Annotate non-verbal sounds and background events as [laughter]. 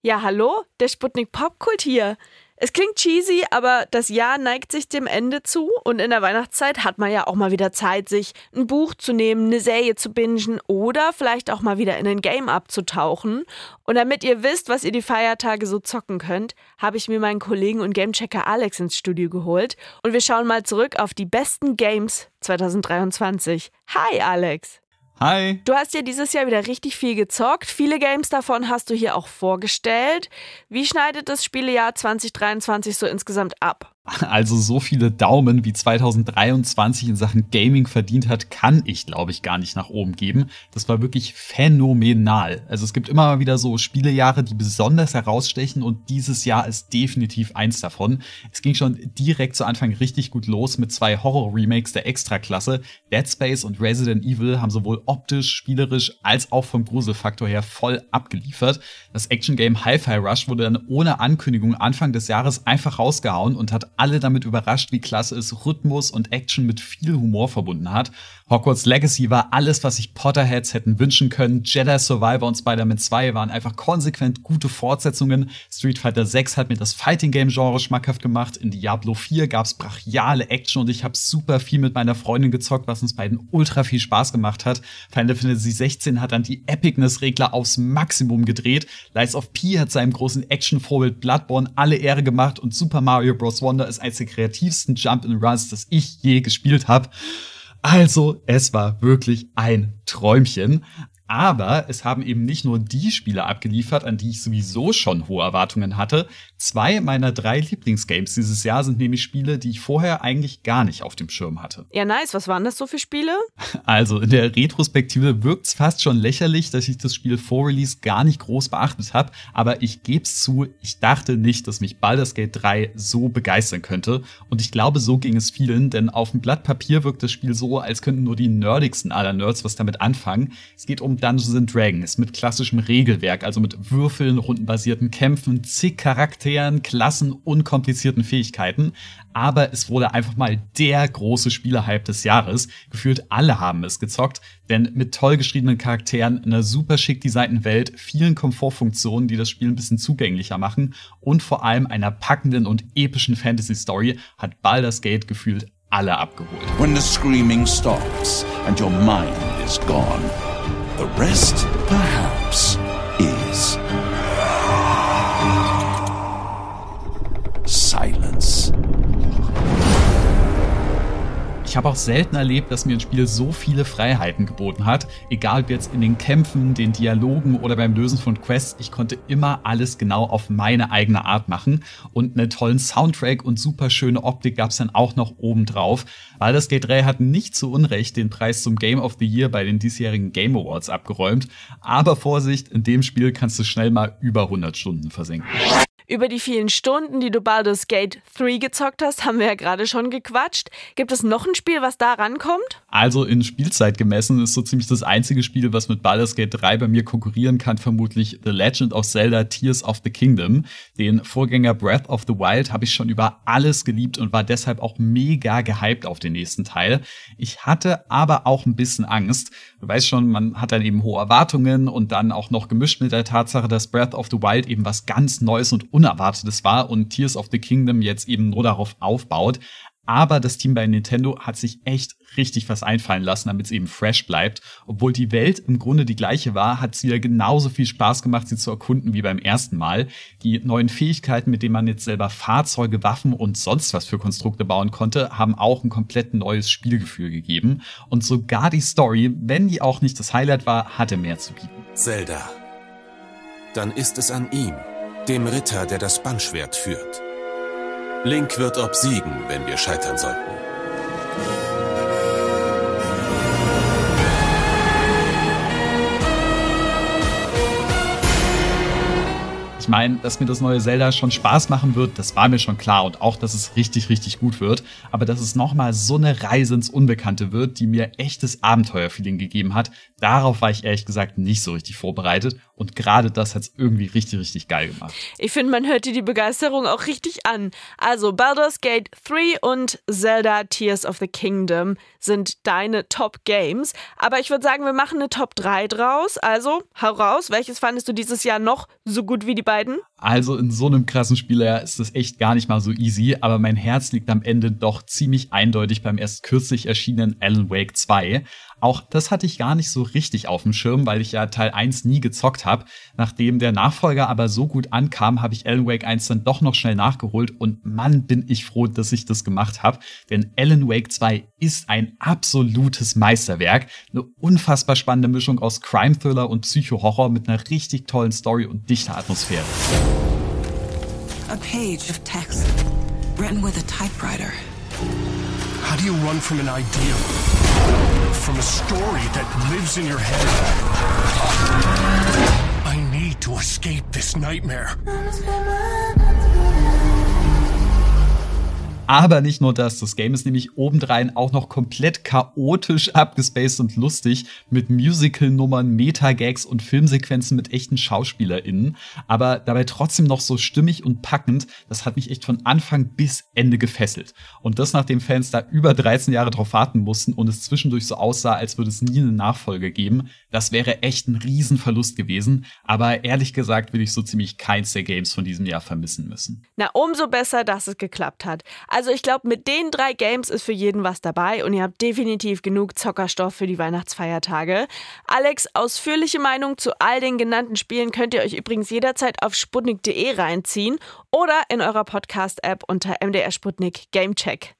Ja, hallo, der Sputnik Popkult hier. Es klingt cheesy, aber das Jahr neigt sich dem Ende zu und in der Weihnachtszeit hat man ja auch mal wieder Zeit, sich ein Buch zu nehmen, eine Serie zu bingen oder vielleicht auch mal wieder in ein Game abzutauchen. Und damit ihr wisst, was ihr die Feiertage so zocken könnt, habe ich mir meinen Kollegen und Gamechecker Alex ins Studio geholt und wir schauen mal zurück auf die besten Games 2023. Hi Alex! Hi. Du hast ja dieses Jahr wieder richtig viel gezockt. Viele Games davon hast du hier auch vorgestellt. Wie schneidet das Spielejahr 2023 so insgesamt ab? Also so viele Daumen wie 2023 in Sachen Gaming verdient hat, kann ich, glaube ich, gar nicht nach oben geben. Das war wirklich phänomenal. Also es gibt immer wieder so Spielejahre, die besonders herausstechen und dieses Jahr ist definitiv eins davon. Es ging schon direkt zu Anfang richtig gut los mit zwei Horror-Remakes der Extraklasse. Dead Space und Resident Evil haben sowohl optisch, spielerisch als auch vom Gruselfaktor her voll abgeliefert. Das Action-Game Hi-Fi Rush wurde dann ohne Ankündigung Anfang des Jahres einfach rausgehauen und hat alle damit überrascht, wie klasse es Rhythmus und Action mit viel Humor verbunden hat. Hogwarts Legacy war alles, was sich Potterheads hätten wünschen können. Jedi Survivor und Spider-Man 2 waren einfach konsequent gute Fortsetzungen. Street Fighter 6 hat mir das Fighting Game Genre schmackhaft gemacht. In Diablo 4 gab's brachiale Action und ich habe super viel mit meiner Freundin gezockt, was uns beiden ultra viel Spaß gemacht hat. Final Fantasy 16 hat dann die Epicness-Regler aufs Maximum gedreht. Lies of P hat seinem großen Action-Vorbild Bloodborne alle Ehre gemacht und Super Mario Bros. Wonder ist eines der kreativsten Jump-and-Runs, das ich je gespielt habe. Also, es war wirklich ein Träumchen. Aber es haben eben nicht nur die Spiele abgeliefert, an die ich sowieso schon hohe Erwartungen hatte. Zwei meiner drei Lieblingsgames dieses Jahr sind nämlich Spiele, die ich vorher eigentlich gar nicht auf dem Schirm hatte. Ja, nice. Was waren das so für Spiele? [laughs] Also, in der Retrospektive wirkt es fast schon lächerlich, dass ich das Spiel vor Release gar nicht groß beachtet habe. Aber ich gebe es zu, ich dachte nicht, dass mich Baldur's Gate 3 so begeistern könnte. Und ich glaube, so ging es vielen, denn auf dem Blatt Papier wirkt das Spiel so, als könnten nur die nerdigsten aller Nerds was damit anfangen. Es geht um Dungeons and Dragons mit klassischem Regelwerk, also mit Würfeln, rundenbasierten Kämpfen, zig Charakteren, Klassen, unkomplizierten Fähigkeiten. Aber es wurde einfach mal der große Spielerhype des Jahres. Gefühlt alle haben es gezockt, denn mit toll geschriebenen Charakteren, einer super schick designten Welt, vielen Komfortfunktionen, die das Spiel ein bisschen zugänglicher machen und vor allem einer packenden und epischen Fantasy-Story hat Baldur's Gate gefühlt alle abgeholt. When the screaming stops and your mind is gone. The rest, habe auch selten erlebt, dass mir ein Spiel so viele Freiheiten geboten hat. Egal ob jetzt in den Kämpfen, den Dialogen oder beim Lösen von Quests, ich konnte immer alles genau auf meine eigene Art machen. Und einen tollen Soundtrack und super schöne Optik gab es dann auch noch oben drauf. Baldur's Gate 3 hat nicht zu Unrecht den Preis zum Game of the Year bei den diesjährigen Game Awards abgeräumt. Aber Vorsicht, in dem Spiel kannst du schnell mal über 100 Stunden versenken. Über die vielen Stunden, die du Baldur's Gate 3 gezockt hast, haben wir ja gerade schon gequatscht. Gibt es noch ein Spiel, was da rankommt? Also in Spielzeit gemessen ist so ziemlich das einzige Spiel, was mit Baldur's Gate 3 bei mir konkurrieren kann, vermutlich The Legend of Zelda Tears of the Kingdom. Den Vorgänger Breath of the Wild habe ich schon über alles geliebt und war deshalb auch mega gehypt auf den nächsten Teil. Ich hatte aber auch ein bisschen Angst. Du weißt schon, man hat dann eben hohe Erwartungen und dann auch noch gemischt mit der Tatsache, dass Breath of the Wild eben was ganz Neues und Unerwartetes war und Tears of the Kingdom jetzt eben nur darauf aufbaut. Aber das Team bei Nintendo hat sich echt richtig was einfallen lassen, damit es eben fresh bleibt. Obwohl die Welt im Grunde die gleiche war, hat es wieder genauso viel Spaß gemacht, sie zu erkunden wie beim ersten Mal. Die neuen Fähigkeiten, mit denen man jetzt selber Fahrzeuge, Waffen und sonst was für Konstrukte bauen konnte, haben auch ein komplett neues Spielgefühl gegeben. Und sogar die Story, wenn die auch nicht das Highlight war, hatte mehr zu bieten. Zelda. Dann ist es an ihm, dem Ritter, der das Bannschwert führt. Link wird obsiegen, wenn wir scheitern sollten. Ich meine, dass mir das neue Zelda schon Spaß machen wird, das war mir schon klar und auch, dass es richtig, richtig gut wird. Aber dass es nochmal so eine Reise ins Unbekannte wird, die mir echtes Abenteuerfeeling gegeben hat, darauf war ich ehrlich gesagt nicht so richtig vorbereitet. Und gerade das hat es irgendwie richtig, richtig geil gemacht. Ich finde, man hört dir die Begeisterung auch richtig an. Also Baldur's Gate 3 und Zelda Tears of the Kingdom sind deine Top Games. Aber ich würde sagen, wir machen eine Top 3 draus. Also hau raus, welches fandest du dieses Jahr noch so gut wie die beiden? Also in so einem krassen Spieler ist das echt gar nicht mal so easy, aber mein Herz liegt am Ende doch ziemlich eindeutig beim erst kürzlich erschienenen Alan Wake 2. Auch das hatte ich gar nicht so richtig auf dem Schirm, weil ich ja Teil 1 nie gezockt habe. Nachdem der Nachfolger aber so gut ankam, habe ich Alan Wake 1 dann doch noch schnell nachgeholt und Mann bin ich froh, dass ich das gemacht habe, denn Alan Wake 2 ist ein absolutes Meisterwerk, eine unfassbar spannende Mischung aus Crime Thriller und Psycho-Horror mit einer richtig tollen Story und dichter Atmosphäre. A page of text written with a typewriter. How do you run from an idea? From a story that lives in your head? I need to escape this nightmare. Aber nicht nur das, das Game ist nämlich obendrein auch noch komplett chaotisch abgespaced und lustig mit Musical-Nummern, Meta-Gags und Filmsequenzen mit echten SchauspielerInnen, aber dabei trotzdem noch so stimmig und packend, das hat mich echt von Anfang bis Ende gefesselt. Und das nachdem Fans da über 13 Jahre drauf warten mussten und es zwischendurch so aussah, als würde es nie eine Nachfolge geben, das wäre echt ein Riesenverlust gewesen, aber ehrlich gesagt würde ich so ziemlich keins der Games von diesem Jahr vermissen müssen. Na, umso besser, dass es geklappt hat. Also ich glaube, mit den drei Games ist für jeden was dabei und ihr habt definitiv genug Zockerstoff für die Weihnachtsfeiertage. Alex, ausführliche Meinung zu all den genannten Spielen könnt ihr euch übrigens jederzeit auf sputnik.de reinziehen oder in eurer Podcast-App unter MDR Sputnik Gamecheck.